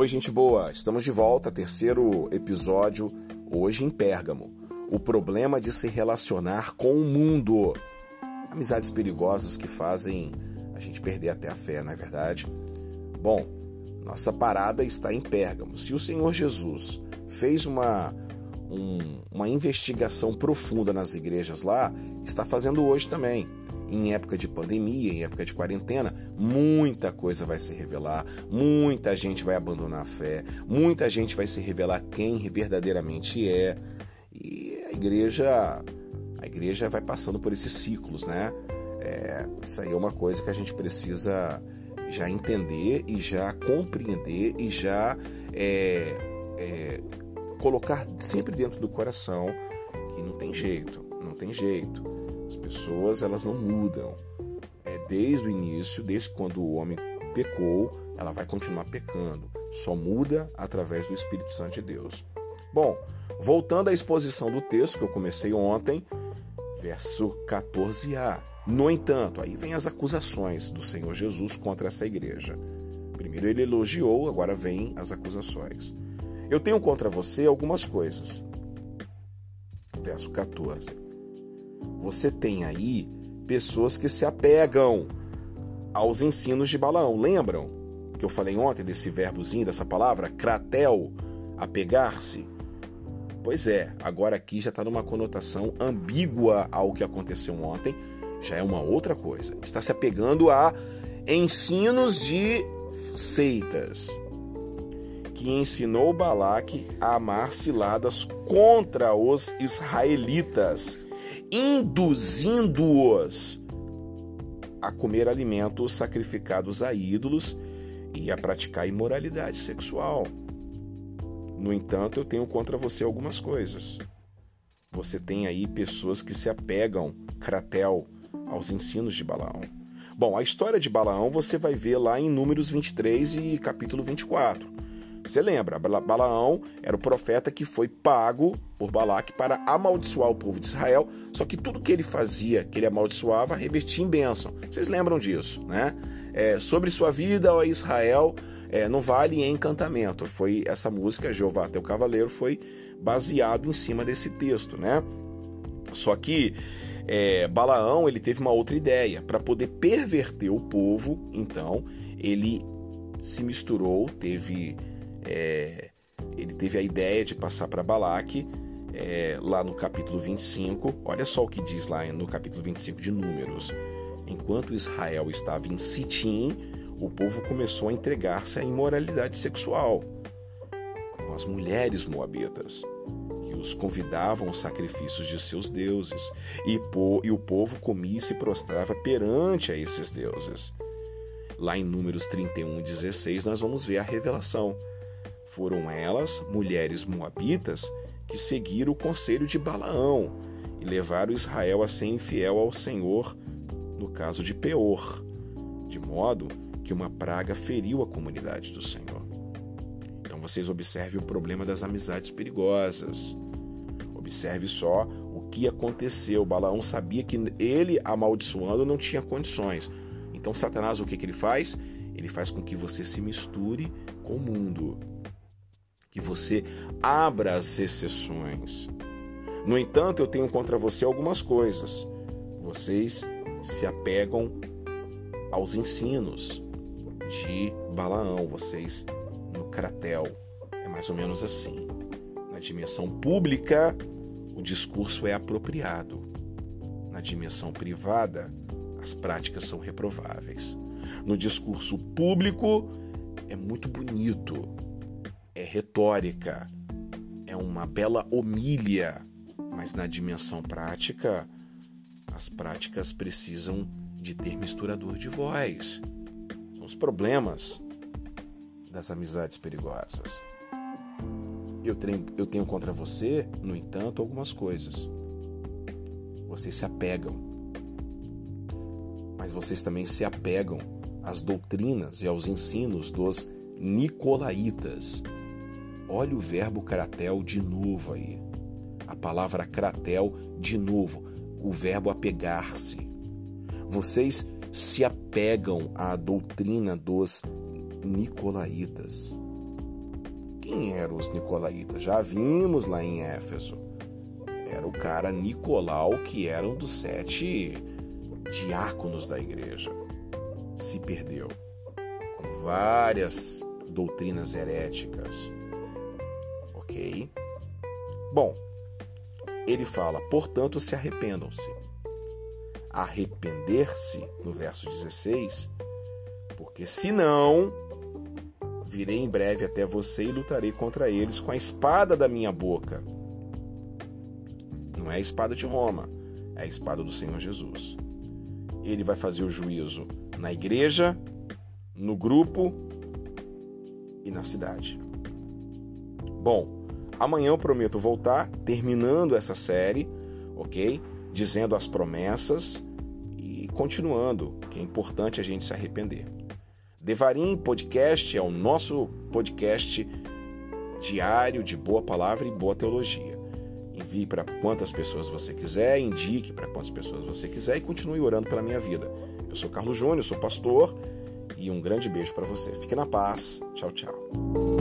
Oi, gente boa! Estamos de volta, terceiro episódio, hoje em Pérgamo. O problema de se relacionar com o mundo. Amizades perigosas que fazem a gente perder até a fé, não é verdade? Bom, nossa parada está em Pérgamo. Se o Senhor Jesus fez uma, um, uma investigação profunda nas igrejas lá, está fazendo hoje também em época de pandemia, em época de quarentena, muita coisa vai se revelar, muita gente vai abandonar a fé, muita gente vai se revelar quem verdadeiramente é. E a igreja, a igreja vai passando por esses ciclos, né? É, isso aí é uma coisa que a gente precisa já entender e já compreender e já é, é, colocar sempre dentro do coração que não tem jeito, não tem jeito. As pessoas elas não mudam. É desde o início, desde quando o homem pecou, ela vai continuar pecando. Só muda através do Espírito Santo de Deus. Bom, voltando à exposição do texto que eu comecei ontem, verso 14a. No entanto, aí vem as acusações do Senhor Jesus contra essa igreja. Primeiro ele elogiou, agora vem as acusações. Eu tenho contra você algumas coisas. Verso 14 você tem aí pessoas que se apegam aos ensinos de Balaão. Lembram que eu falei ontem desse verbozinho, dessa palavra, kratel, apegar-se? Pois é, agora aqui já está numa conotação ambígua ao que aconteceu ontem, já é uma outra coisa. Está se apegando a ensinos de seitas que ensinou Balaque a amar ciladas contra os israelitas induzindo-os a comer alimentos sacrificados a ídolos e a praticar imoralidade sexual. No entanto, eu tenho contra você algumas coisas. Você tem aí pessoas que se apegam, cratel, aos ensinos de Balaão. Bom, a história de Balaão você vai ver lá em Números 23 e capítulo 24. Você lembra, Balaão era o profeta que foi pago por Balaque para amaldiçoar o povo de Israel, só que tudo que ele fazia, que ele amaldiçoava, revertia em bênção. Vocês lembram disso, né? É, sobre sua vida, ó Israel, é, não vale encantamento. Foi essa música, Jeová teu cavaleiro, foi baseado em cima desse texto, né? Só que é, Balaão ele teve uma outra ideia para poder perverter o povo. Então ele se misturou, teve é, ele teve a ideia de passar para Balaque é, lá no capítulo 25. Olha só o que diz lá no capítulo 25 de Números. Enquanto Israel estava em Sitim, o povo começou a entregar-se à imoralidade sexual com as mulheres moabitas, que os convidavam aos sacrifícios de seus deuses, e, po, e o povo comia e se prostrava perante a esses deuses. Lá em Números 31, 16, nós vamos ver a revelação foram elas, mulheres moabitas, que seguiram o conselho de Balaão e levaram Israel a ser infiel ao Senhor no caso de Peor, de modo que uma praga feriu a comunidade do Senhor. Então vocês observem o problema das amizades perigosas. Observe só o que aconteceu. Balaão sabia que ele, amaldiçoando, não tinha condições. Então Satanás o que, que ele faz? Ele faz com que você se misture com o mundo que você abra as exceções. No entanto, eu tenho contra você algumas coisas. Vocês se apegam aos ensinos de Balaão, vocês no cratel. É mais ou menos assim. Na dimensão pública, o discurso é apropriado. Na dimensão privada, as práticas são reprováveis. No discurso público, é muito bonito, é retórica, é uma bela homília, mas na dimensão prática, as práticas precisam de ter misturador de voz. São os problemas das amizades perigosas. Eu tenho, eu tenho contra você, no entanto, algumas coisas. Vocês se apegam, mas vocês também se apegam às doutrinas e aos ensinos dos nicolaítas, Olha o verbo cratel de novo aí. A palavra cratel de novo. O verbo apegar-se. Vocês se apegam à doutrina dos nicolaítas. Quem eram os nicolaítas? Já vimos lá em Éfeso. Era o cara Nicolau, que era um dos sete diáconos da igreja. Se perdeu. Com várias doutrinas heréticas. Bom, ele fala, portanto, se arrependam-se. Arrepender-se, no verso 16, porque senão virei em breve até você e lutarei contra eles com a espada da minha boca. Não é a espada de Roma, é a espada do Senhor Jesus. Ele vai fazer o juízo na igreja, no grupo e na cidade. Bom, amanhã eu prometo voltar, terminando essa série, ok? Dizendo as promessas e continuando, que é importante a gente se arrepender. Devarim Podcast é o nosso podcast diário de boa palavra e boa teologia. Envie para quantas pessoas você quiser, indique para quantas pessoas você quiser e continue orando pela minha vida. Eu sou Carlos Júnior, sou pastor e um grande beijo para você. Fique na paz. Tchau, tchau.